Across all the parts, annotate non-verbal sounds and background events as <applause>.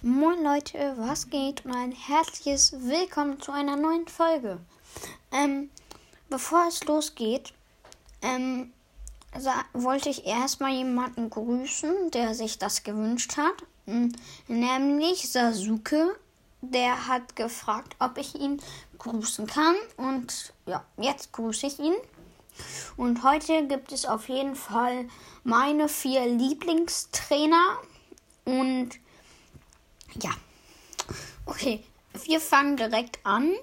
Moin Leute, was geht und ein herzliches Willkommen zu einer neuen Folge. Ähm, bevor es losgeht, ähm, wollte ich erstmal jemanden grüßen, der sich das gewünscht hat. Hm, nämlich Sasuke. Der hat gefragt, ob ich ihn grüßen kann. Und ja, jetzt grüße ich ihn. Und heute gibt es auf jeden Fall meine vier Lieblingstrainer. Und ja. Okay, wir fangen direkt an.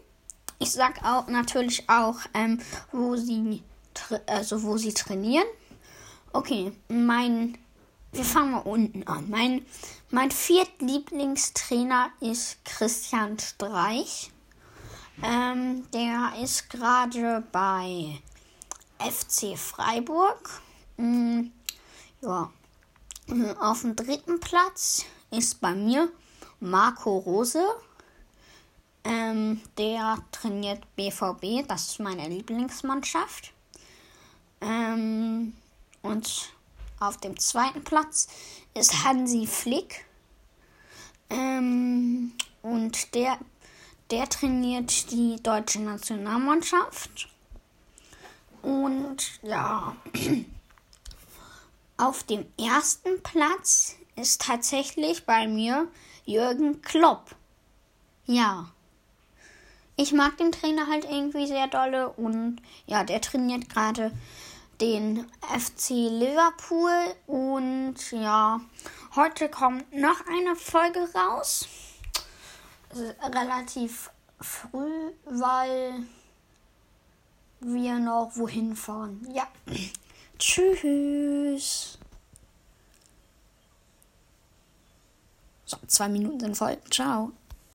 Ich sag auch natürlich auch, ähm, wo sie also wo sie trainieren. Okay, mein wir fangen mal unten an. Mein mein viertlieblingstrainer ist Christian Streich. Ähm, der ist gerade bei FC Freiburg. Mhm, ja. Auf dem dritten Platz ist bei mir Marco Rose. Ähm, der trainiert BVB, das ist meine Lieblingsmannschaft. Ähm, und auf dem zweiten Platz ist Hansi Flick. Ähm, und der, der trainiert die deutsche Nationalmannschaft. Und ja, <clears throat> auf dem ersten Platz ist tatsächlich bei mir Jürgen Klopp. Ja. Ich mag den Trainer halt irgendwie sehr dolle und ja, der trainiert gerade den FC Liverpool und ja, heute kommt noch eine Folge raus. Relativ früh, weil wir noch wohin fahren. Ja. <clears throat> Tschüss. So, zwei Minuten sind voll. Ciao.